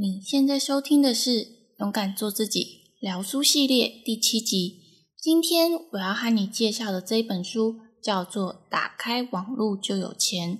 你现在收听的是《勇敢做自己》聊书系列第七集。今天我要和你介绍的这一本书叫做《打开网络就有钱》，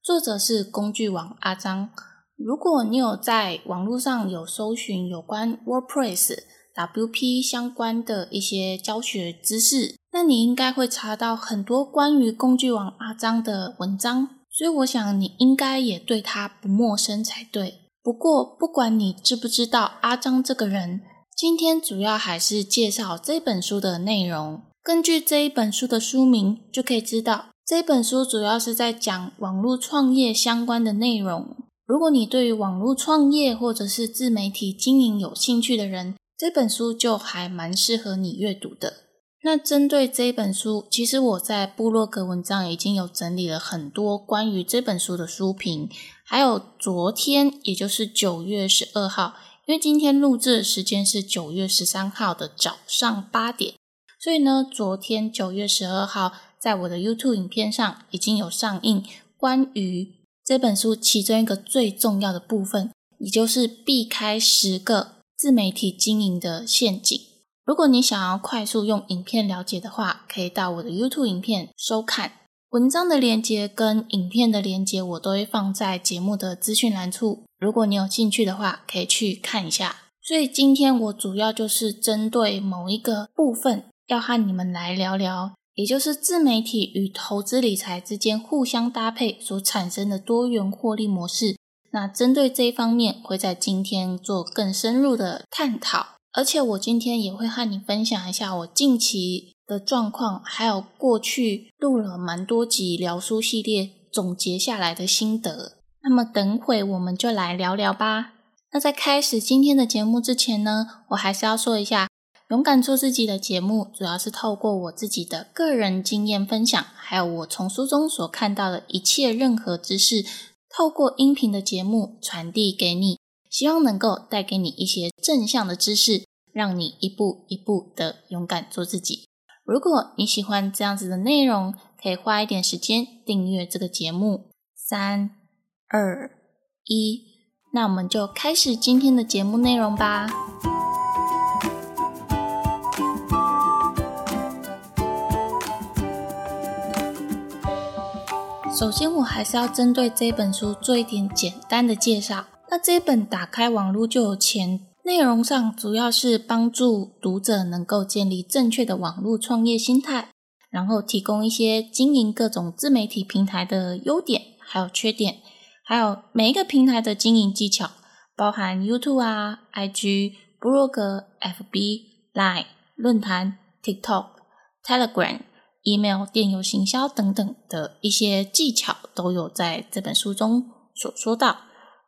作者是工具王阿张。如果你有在网络上有搜寻有关 WordPress、WP 相关的一些教学知识，那你应该会查到很多关于工具王阿张的文章，所以我想你应该也对他不陌生才对。不过，不管你知不知道阿张这个人，今天主要还是介绍这本书的内容。根据这一本书的书名，就可以知道这本书主要是在讲网络创业相关的内容。如果你对于网络创业或者是自媒体经营有兴趣的人，这本书就还蛮适合你阅读的。那针对这本书，其实我在部落格文章已经有整理了很多关于这本书的书评，还有昨天，也就是九月十二号，因为今天录制的时间是九月十三号的早上八点，所以呢，昨天九月十二号，在我的 YouTube 影片上已经有上映关于这本书其中一个最重要的部分，也就是避开十个自媒体经营的陷阱。如果你想要快速用影片了解的话，可以到我的 YouTube 影片收看文章的连接跟影片的连接，我都会放在节目的资讯栏处。如果你有兴趣的话，可以去看一下。所以今天我主要就是针对某一个部分，要和你们来聊聊，也就是自媒体与投资理财之间互相搭配所产生的多元获利模式。那针对这一方面，会在今天做更深入的探讨。而且我今天也会和你分享一下我近期的状况，还有过去录了蛮多集聊书系列总结下来的心得。那么等会我们就来聊聊吧。那在开始今天的节目之前呢，我还是要说一下，勇敢做自己的节目主要是透过我自己的个人经验分享，还有我从书中所看到的一切任何知识，透过音频的节目传递给你。希望能够带给你一些正向的知识，让你一步一步的勇敢做自己。如果你喜欢这样子的内容，可以花一点时间订阅这个节目。三、二、一，那我们就开始今天的节目内容吧。首先，我还是要针对这本书做一点简单的介绍。那这本打开网络就有钱，内容上主要是帮助读者能够建立正确的网络创业心态，然后提供一些经营各种自媒体平台的优点还有缺点，还有每一个平台的经营技巧，包含 YouTube 啊、IG、b l o g FB、Line、论坛、TikTok、Telegram、Email、电邮行销等等的一些技巧，都有在这本书中所说到。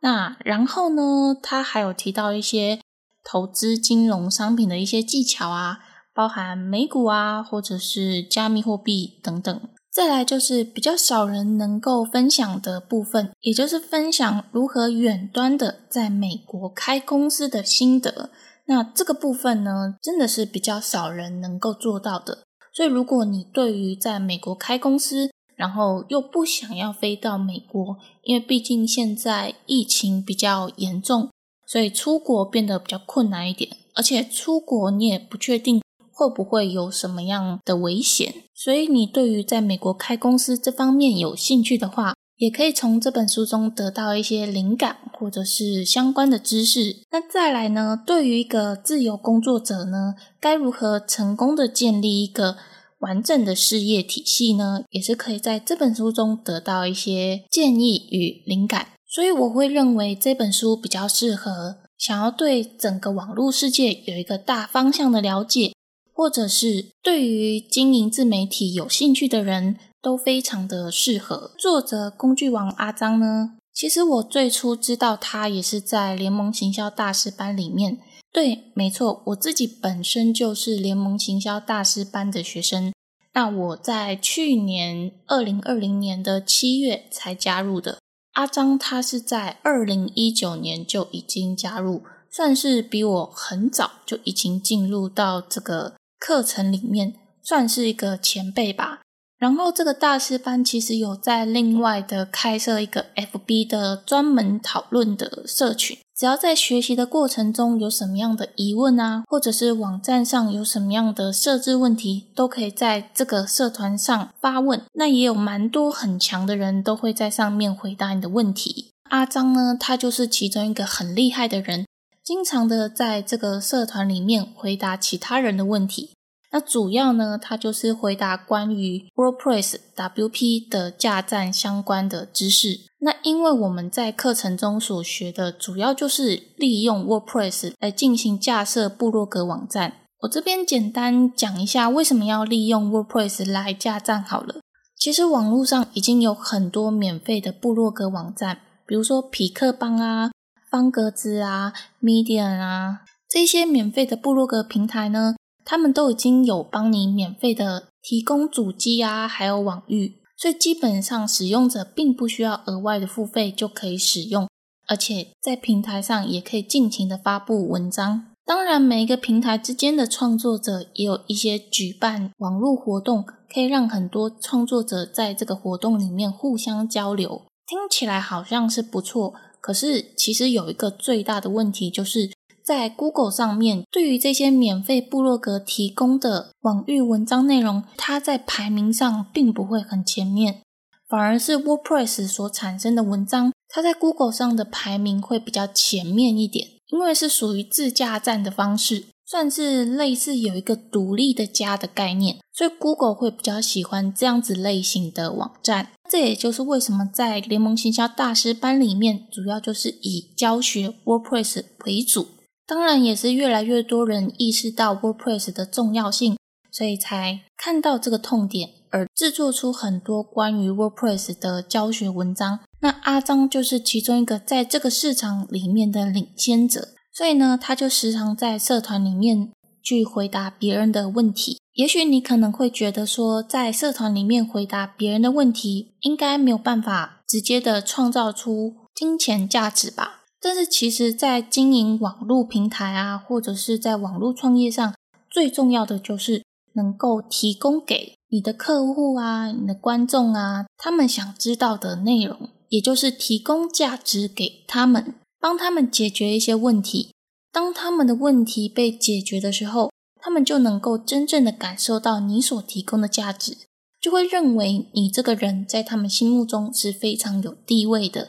那然后呢？他还有提到一些投资金融商品的一些技巧啊，包含美股啊，或者是加密货币等等。再来就是比较少人能够分享的部分，也就是分享如何远端的在美国开公司的心得。那这个部分呢，真的是比较少人能够做到的。所以，如果你对于在美国开公司，然后又不想要飞到美国，因为毕竟现在疫情比较严重，所以出国变得比较困难一点。而且出国你也不确定会不会有什么样的危险，所以你对于在美国开公司这方面有兴趣的话，也可以从这本书中得到一些灵感或者是相关的知识。那再来呢，对于一个自由工作者呢，该如何成功的建立一个？完整的事业体系呢，也是可以在这本书中得到一些建议与灵感。所以我会认为这本书比较适合想要对整个网络世界有一个大方向的了解，或者是对于经营自媒体有兴趣的人都非常的适合。作者工具王阿张呢，其实我最初知道他也是在联盟行销大师班里面。对，没错，我自己本身就是联盟行销大师班的学生。那我在去年二零二零年的七月才加入的。阿张他是在二零一九年就已经加入，算是比我很早就已经进入到这个课程里面，算是一个前辈吧。然后这个大师班其实有在另外的开设一个 FB 的专门讨论的社群。只要在学习的过程中有什么样的疑问啊，或者是网站上有什么样的设置问题，都可以在这个社团上发问。那也有蛮多很强的人都会在上面回答你的问题。阿张呢，他就是其中一个很厉害的人，经常的在这个社团里面回答其他人的问题。那主要呢，它就是回答关于 WordPress WP 的架站相关的知识。那因为我们在课程中所学的主要就是利用 WordPress 来进行架设部落格网站。我这边简单讲一下为什么要利用 WordPress 来架站好了。其实网络上已经有很多免费的部落格网站，比如说匹克邦啊、方格子啊、Medium 啊这些免费的部落格平台呢。他们都已经有帮你免费的提供主机啊，还有网域，所以基本上使用者并不需要额外的付费就可以使用，而且在平台上也可以尽情的发布文章。当然，每一个平台之间的创作者也有一些举办网络活动，可以让很多创作者在这个活动里面互相交流。听起来好像是不错，可是其实有一个最大的问题就是。在 Google 上面，对于这些免费部落格提供的网域文章内容，它在排名上并不会很前面，反而是 WordPress 所产生的文章，它在 Google 上的排名会比较前面一点，因为是属于自驾站的方式，算是类似有一个独立的家的概念，所以 Google 会比较喜欢这样子类型的网站。这也就是为什么在联盟行销大师班里面，主要就是以教学 WordPress 为主。当然，也是越来越多人意识到 WordPress 的重要性，所以才看到这个痛点而制作出很多关于 WordPress 的教学文章。那阿张就是其中一个在这个市场里面的领先者，所以呢，他就时常在社团里面去回答别人的问题。也许你可能会觉得说，在社团里面回答别人的问题，应该没有办法直接的创造出金钱价值吧？但是，其实，在经营网络平台啊，或者是在网络创业上，最重要的就是能够提供给你的客户啊、你的观众啊，他们想知道的内容，也就是提供价值给他们，帮他们解决一些问题。当他们的问题被解决的时候，他们就能够真正的感受到你所提供的价值，就会认为你这个人在他们心目中是非常有地位的。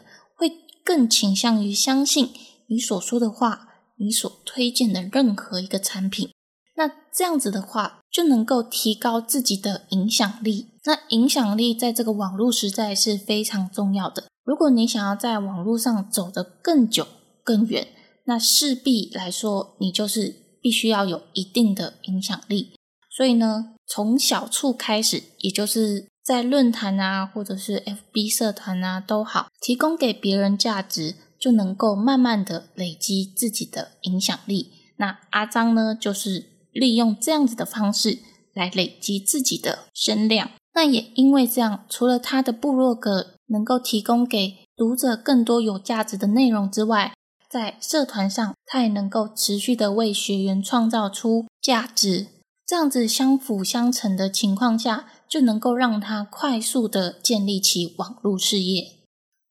更倾向于相信你所说的话，你所推荐的任何一个产品。那这样子的话，就能够提高自己的影响力。那影响力在这个网络时代是非常重要的。如果你想要在网络上走得更久、更远，那势必来说，你就是必须要有一定的影响力。所以呢，从小处开始，也就是。在论坛啊，或者是 FB 社团啊，都好，提供给别人价值，就能够慢慢的累积自己的影响力。那阿张呢，就是利用这样子的方式来累积自己的声量。那也因为这样，除了他的部落格能够提供给读者更多有价值的内容之外，在社团上，他也能够持续的为学员创造出价值。这样子相辅相成的情况下。就能够让他快速的建立起网络事业。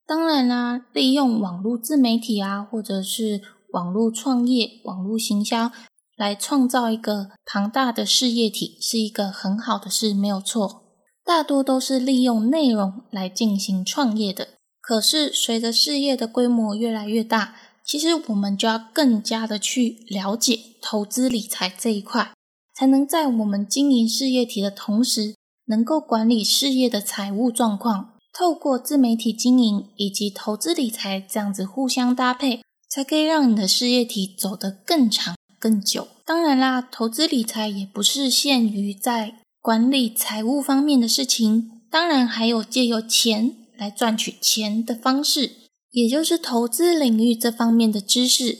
当然啦，利用网络自媒体啊，或者是网络创业、网络行销来创造一个庞大的事业体，是一个很好的事，没有错。大多都是利用内容来进行创业的。可是随着事业的规模越来越大，其实我们就要更加的去了解投资理财这一块，才能在我们经营事业体的同时。能够管理事业的财务状况，透过自媒体经营以及投资理财这样子互相搭配，才可以让你的事业体走得更长更久。当然啦，投资理财也不是限于在管理财务方面的事情，当然还有借由钱来赚取钱的方式，也就是投资领域这方面的知识。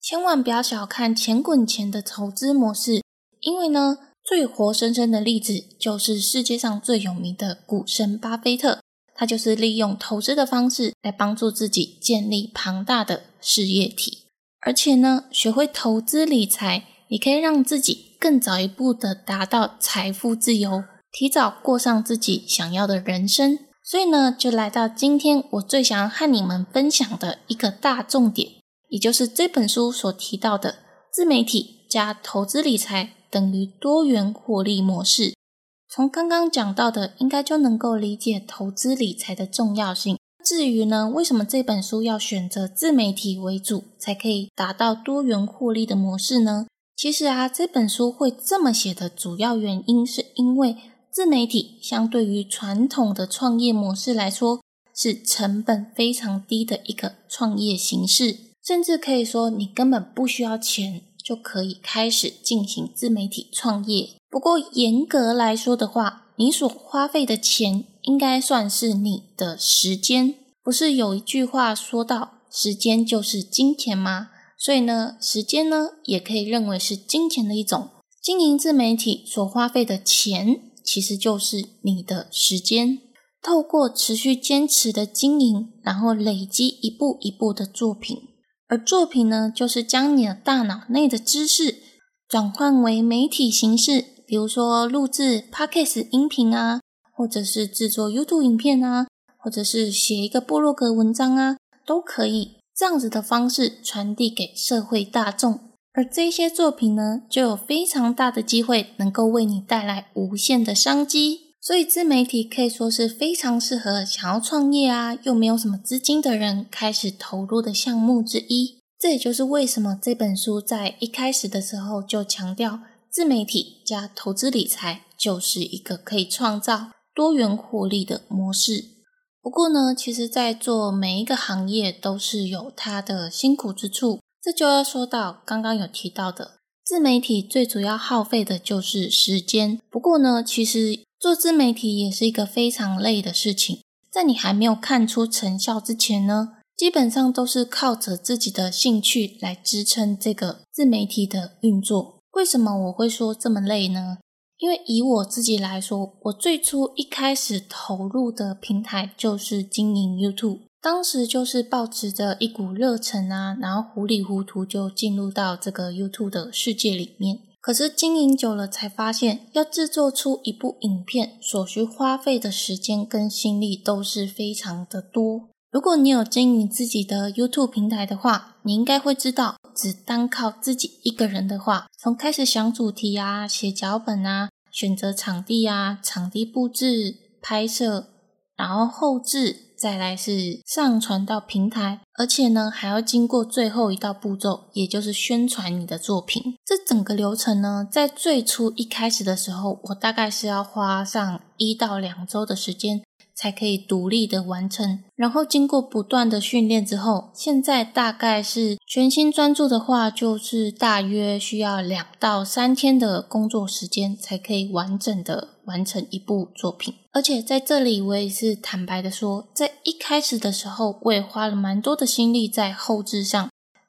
千万不要小看钱滚钱的投资模式，因为呢。最活生生的例子就是世界上最有名的股神巴菲特，他就是利用投资的方式来帮助自己建立庞大的事业体，而且呢，学会投资理财也可以让自己更早一步的达到财富自由，提早过上自己想要的人生。所以呢，就来到今天我最想要和你们分享的一个大重点，也就是这本书所提到的自媒体加投资理财等于多元获利模式。从刚刚讲到的，应该就能够理解投资理财的重要性。至于呢，为什么这本书要选择自媒体为主，才可以达到多元获利的模式呢？其实啊，这本书会这么写的主要原因，是因为自媒体相对于传统的创业模式来说，是成本非常低的一个创业形式，甚至可以说你根本不需要钱就可以开始进行自媒体创业。不过严格来说的话，你所花费的钱应该算是你的时间。不是有一句话说到“时间就是金钱”吗？所以呢，时间呢也可以认为是金钱的一种。经营自媒体所花费的钱，其实就是你的时间。透过持续坚持的经营，然后累积一步一步的作品，而作品呢，就是将你的大脑内的知识转换为媒体形式，比如说录制 podcast 音频啊，或者是制作 YouTube 影片啊，或者是写一个部落格文章啊，都可以。这样子的方式传递给社会大众，而这些作品呢，就有非常大的机会能够为你带来无限的商机。所以自媒体可以说是非常适合想要创业啊，又没有什么资金的人开始投入的项目之一。这也就是为什么这本书在一开始的时候就强调，自媒体加投资理财就是一个可以创造多元获利的模式。不过呢，其实，在做每一个行业都是有它的辛苦之处。这就要说到刚刚有提到的，自媒体最主要耗费的就是时间。不过呢，其实做自媒体也是一个非常累的事情。在你还没有看出成效之前呢，基本上都是靠着自己的兴趣来支撑这个自媒体的运作。为什么我会说这么累呢？因为以我自己来说，我最初一开始投入的平台就是经营 YouTube，当时就是抱持着一股热忱啊，然后糊里糊涂就进入到这个 YouTube 的世界里面。可是经营久了，才发现要制作出一部影片所需花费的时间跟心力都是非常的多。如果你有经营自己的 YouTube 平台的话，你应该会知道。只单靠自己一个人的话，从开始想主题啊、写脚本啊、选择场地啊、场地布置、拍摄，然后后置，再来是上传到平台，而且呢还要经过最后一道步骤，也就是宣传你的作品。这整个流程呢，在最初一开始的时候，我大概是要花上一到两周的时间。才可以独立的完成，然后经过不断的训练之后，现在大概是全心专注的话，就是大约需要两到三天的工作时间，才可以完整的完成一部作品。而且在这里，我也是坦白的说，在一开始的时候，我也花了蛮多的心力在后置上。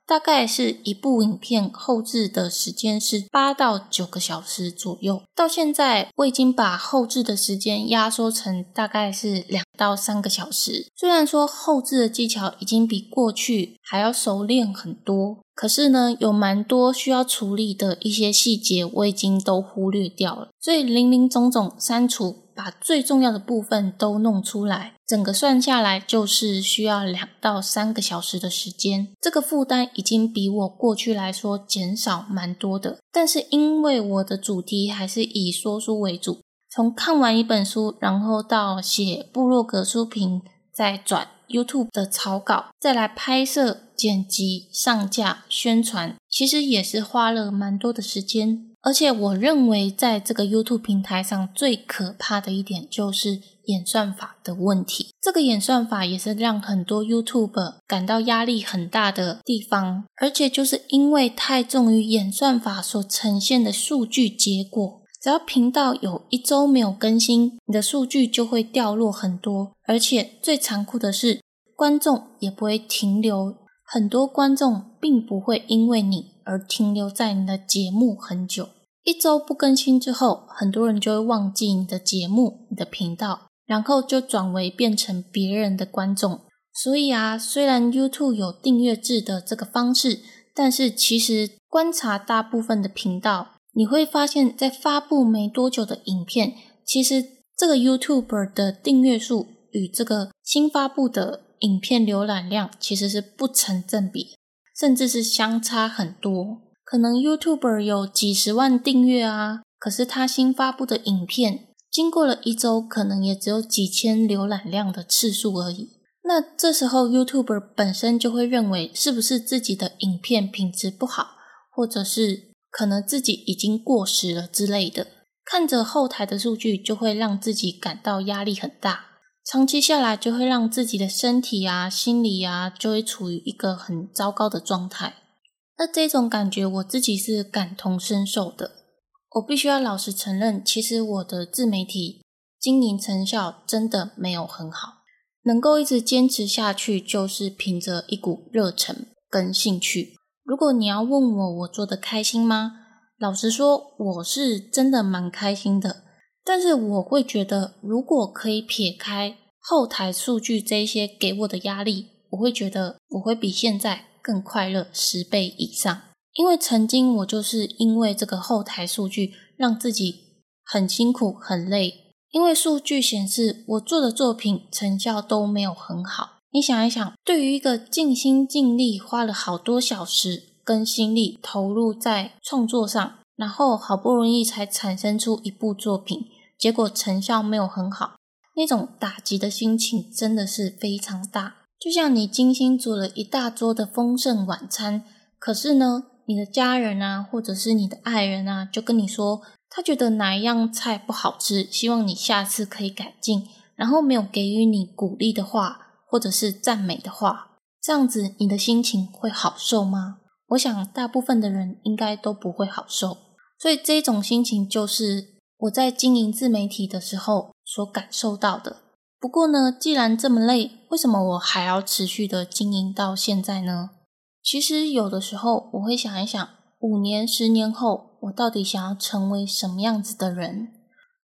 大概是一部影片后置的时间是八到九个小时左右，到现在我已经把后置的时间压缩成大概是两到三个小时。虽然说后置的技巧已经比过去还要熟练很多，可是呢，有蛮多需要处理的一些细节，我已经都忽略掉了，所以零零总总删除。把最重要的部分都弄出来，整个算下来就是需要两到三个小时的时间。这个负担已经比我过去来说减少蛮多的。但是因为我的主题还是以说书为主，从看完一本书，然后到写部落格书评，再转 YouTube 的草稿，再来拍摄、剪辑、上架、宣传，其实也是花了蛮多的时间。而且我认为，在这个 YouTube 平台上最可怕的一点就是演算法的问题。这个演算法也是让很多 YouTube 感到压力很大的地方。而且就是因为太重于演算法所呈现的数据结果，只要频道有一周没有更新，你的数据就会掉落很多。而且最残酷的是，观众也不会停留，很多观众并不会因为你。而停留在你的节目很久，一周不更新之后，很多人就会忘记你的节目、你的频道，然后就转为变成别人的观众。所以啊，虽然 YouTube 有订阅制的这个方式，但是其实观察大部分的频道，你会发现在发布没多久的影片，其实这个 YouTuber 的订阅数与这个新发布的影片浏览量其实是不成正比。甚至是相差很多。可能 YouTuber 有几十万订阅啊，可是他新发布的影片，经过了一周，可能也只有几千浏览量的次数而已。那这时候 YouTuber 本身就会认为，是不是自己的影片品质不好，或者是可能自己已经过时了之类的。看着后台的数据，就会让自己感到压力很大。长期下来，就会让自己的身体啊、心理啊，就会处于一个很糟糕的状态。那这种感觉，我自己是感同身受的。我必须要老实承认，其实我的自媒体经营成效真的没有很好。能够一直坚持下去，就是凭着一股热忱跟兴趣。如果你要问我，我做的开心吗？老实说，我是真的蛮开心的。但是我会觉得，如果可以撇开后台数据这些给我的压力，我会觉得我会比现在更快乐十倍以上。因为曾经我就是因为这个后台数据让自己很辛苦很累，因为数据显示我做的作品成效都没有很好。你想一想，对于一个尽心尽力花了好多小时跟心力投入在创作上，然后好不容易才产生出一部作品。结果成效没有很好，那种打击的心情真的是非常大。就像你精心煮了一大桌的丰盛晚餐，可是呢，你的家人啊，或者是你的爱人啊，就跟你说他觉得哪一样菜不好吃，希望你下次可以改进，然后没有给予你鼓励的话，或者是赞美的话，这样子你的心情会好受吗？我想大部分的人应该都不会好受，所以这种心情就是。我在经营自媒体的时候所感受到的。不过呢，既然这么累，为什么我还要持续的经营到现在呢？其实有的时候我会想一想，五年、十年后，我到底想要成为什么样子的人？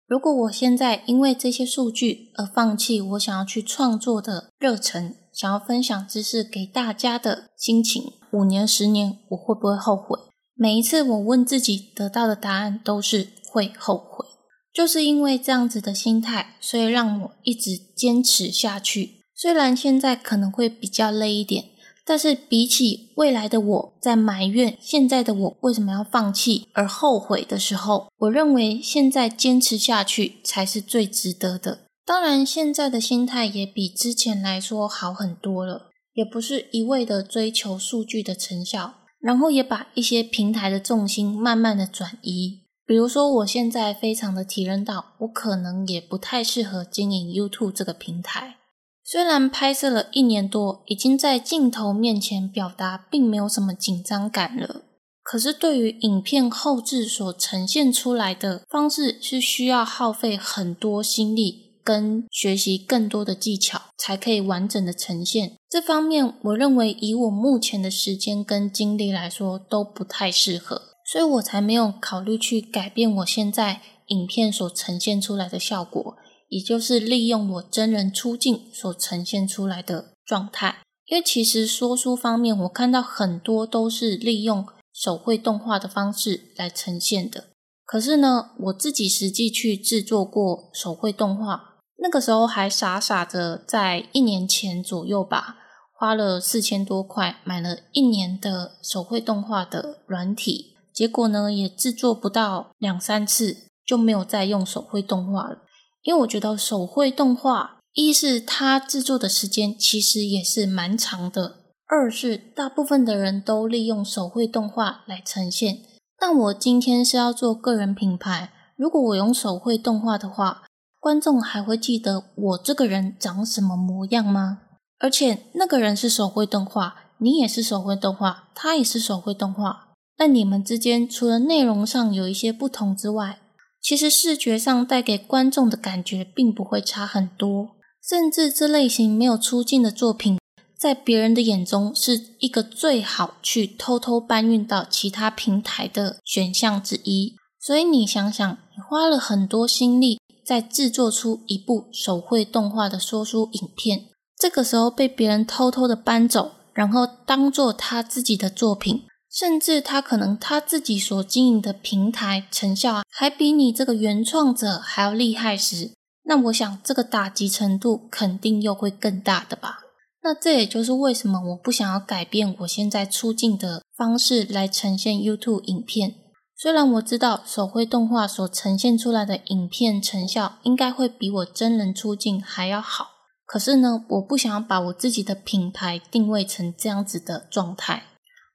如果我现在因为这些数据而放弃我想要去创作的热忱，想要分享知识给大家的心情，五年、十年，我会不会后悔？每一次我问自己，得到的答案都是。会后悔，就是因为这样子的心态，所以让我一直坚持下去。虽然现在可能会比较累一点，但是比起未来的我在埋怨现在的我为什么要放弃而后悔的时候，我认为现在坚持下去才是最值得的。当然，现在的心态也比之前来说好很多了，也不是一味的追求数据的成效，然后也把一些平台的重心慢慢的转移。比如说，我现在非常的体认到，我可能也不太适合经营 YouTube 这个平台。虽然拍摄了一年多，已经在镜头面前表达并没有什么紧张感了，可是对于影片后置所呈现出来的方式，是需要耗费很多心力跟学习更多的技巧，才可以完整的呈现。这方面，我认为以我目前的时间跟精力来说，都不太适合。所以我才没有考虑去改变我现在影片所呈现出来的效果，也就是利用我真人出镜所呈现出来的状态。因为其实说书方面，我看到很多都是利用手绘动画的方式来呈现的。可是呢，我自己实际去制作过手绘动画，那个时候还傻傻的在一年前左右吧，花了四千多块买了一年的手绘动画的软体。结果呢，也制作不到两三次就没有再用手绘动画了，因为我觉得手绘动画，一是它制作的时间其实也是蛮长的，二是大部分的人都利用手绘动画来呈现。但我今天是要做个人品牌，如果我用手绘动画的话，观众还会记得我这个人长什么模样吗？而且那个人是手绘动画，你也是手绘动画，他也是手绘动画。那你们之间除了内容上有一些不同之外，其实视觉上带给观众的感觉并不会差很多。甚至这类型没有出镜的作品，在别人的眼中是一个最好去偷偷搬运到其他平台的选项之一。所以你想想，你花了很多心力在制作出一部手绘动画的说书影片，这个时候被别人偷偷的搬走，然后当做他自己的作品。甚至他可能他自己所经营的平台成效还比你这个原创者还要厉害时，那我想这个打击程度肯定又会更大的吧。那这也就是为什么我不想要改变我现在出镜的方式来呈现 YouTube 影片。虽然我知道手绘动画所呈现出来的影片成效应该会比我真人出镜还要好，可是呢，我不想要把我自己的品牌定位成这样子的状态。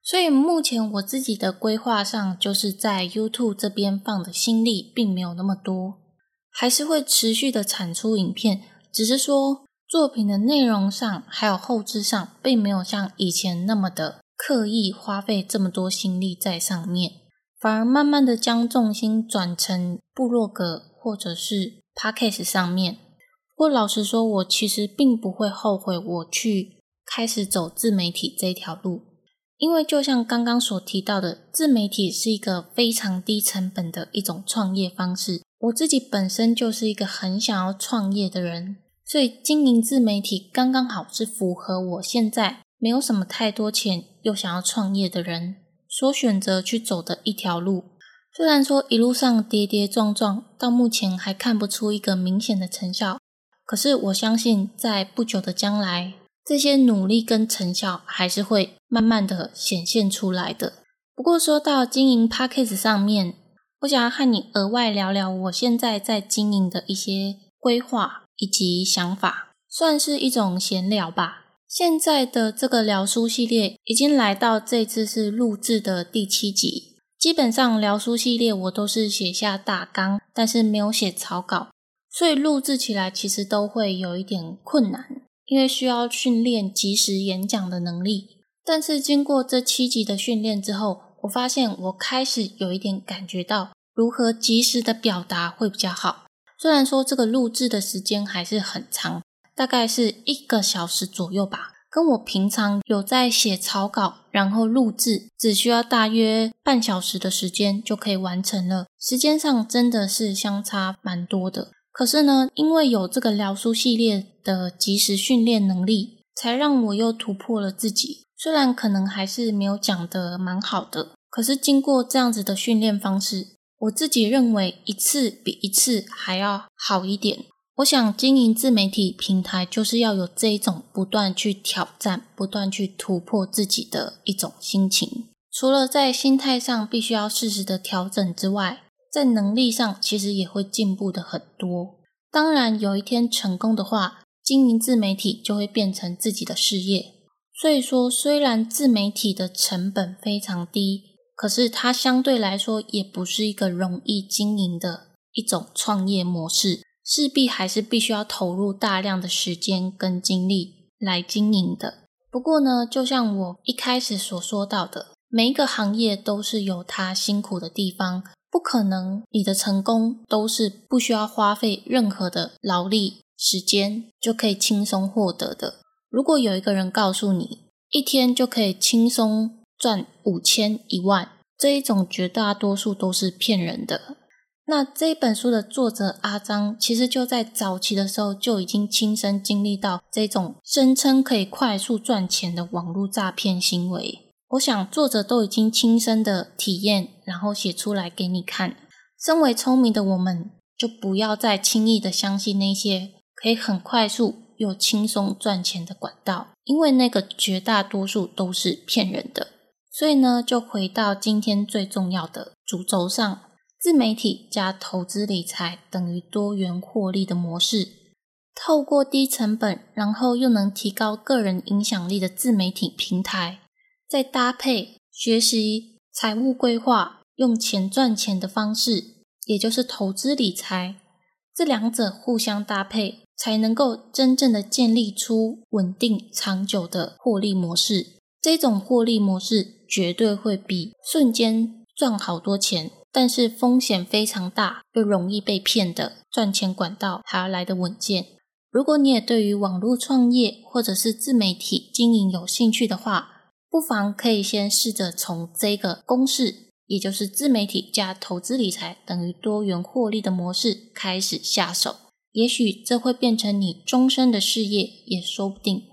所以目前我自己的规划上，就是在 YouTube 这边放的心力并没有那么多，还是会持续的产出影片，只是说作品的内容上还有后置上，并没有像以前那么的刻意花费这么多心力在上面，反而慢慢的将重心转成部落格或者是 Podcast 上面。不过老实说，我其实并不会后悔我去开始走自媒体这条路。因为就像刚刚所提到的，自媒体是一个非常低成本的一种创业方式。我自己本身就是一个很想要创业的人，所以经营自媒体刚刚好是符合我现在没有什么太多钱又想要创业的人所选择去走的一条路。虽然说一路上跌跌撞撞，到目前还看不出一个明显的成效，可是我相信在不久的将来。这些努力跟成效还是会慢慢的显现出来的。不过说到经营 p a c k a g e 上面，我想要和你额外聊聊我现在在经营的一些规划以及想法，算是一种闲聊吧。现在的这个聊书系列已经来到这次是录制的第七集，基本上聊书系列我都是写下大纲，但是没有写草稿，所以录制起来其实都会有一点困难。因为需要训练即时演讲的能力，但是经过这七集的训练之后，我发现我开始有一点感觉到如何及时的表达会比较好。虽然说这个录制的时间还是很长，大概是一个小时左右吧，跟我平常有在写草稿然后录制，只需要大约半小时的时间就可以完成了，时间上真的是相差蛮多的。可是呢，因为有这个聊书系列的及时训练能力，才让我又突破了自己。虽然可能还是没有讲的蛮好的，可是经过这样子的训练方式，我自己认为一次比一次还要好一点。我想经营自媒体平台，就是要有这一种不断去挑战、不断去突破自己的一种心情。除了在心态上必须要适时的调整之外，在能力上，其实也会进步的很多。当然，有一天成功的话，经营自媒体就会变成自己的事业。所以说，虽然自媒体的成本非常低，可是它相对来说也不是一个容易经营的一种创业模式，势必还是必须要投入大量的时间跟精力来经营的。不过呢，就像我一开始所说到的，每一个行业都是有它辛苦的地方。不可能，你的成功都是不需要花费任何的劳力时间就可以轻松获得的。如果有一个人告诉你一天就可以轻松赚五千一万，这一种绝大多数都是骗人的。那这本书的作者阿张，其实就在早期的时候就已经亲身经历到这种声称可以快速赚钱的网络诈骗行为。我想作者都已经亲身的体验，然后写出来给你看。身为聪明的我们，就不要再轻易的相信那些可以很快速又轻松赚钱的管道，因为那个绝大多数都是骗人的。所以呢，就回到今天最重要的主轴上：自媒体加投资理财等于多元获利的模式。透过低成本，然后又能提高个人影响力的自媒体平台。再搭配学习财务规划、用钱赚钱的方式，也就是投资理财，这两者互相搭配，才能够真正的建立出稳定长久的获利模式。这种获利模式绝对会比瞬间赚好多钱，但是风险非常大又容易被骗的赚钱管道还要来得稳健。如果你也对于网络创业或者是自媒体经营有兴趣的话，不妨可以先试着从这个公式，也就是自媒体加投资理财等于多元获利的模式开始下手，也许这会变成你终身的事业也说不定。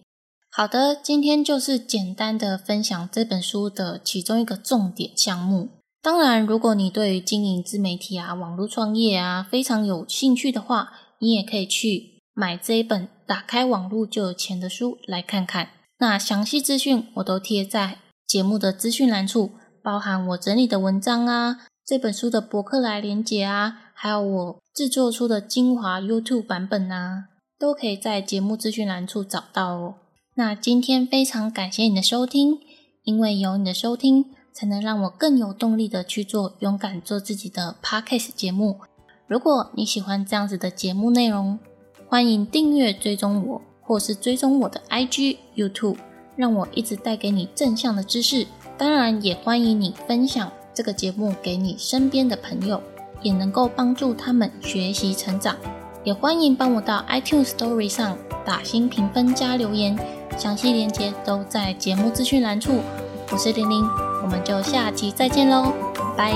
好的，今天就是简单的分享这本书的其中一个重点项目。当然，如果你对于经营自媒体啊、网络创业啊非常有兴趣的话，你也可以去买这一本打开网络就有钱的书来看看。那详细资讯我都贴在节目的资讯栏处，包含我整理的文章啊，这本书的博客来连结啊，还有我制作出的精华 YouTube 版本啊，都可以在节目资讯栏处找到哦。那今天非常感谢你的收听，因为有你的收听，才能让我更有动力的去做勇敢做自己的 Podcast 节目。如果你喜欢这样子的节目内容，欢迎订阅追踪我，或是追踪我的 IG、YouTube，让我一直带给你正向的知识。当然，也欢迎你分享这个节目给你身边的朋友，也能够帮助他们学习成长。也欢迎帮我到 iTunes Story 上打新评分加留言，详细链接都在节目资讯栏处。我是玲玲，我们就下期再见喽，拜。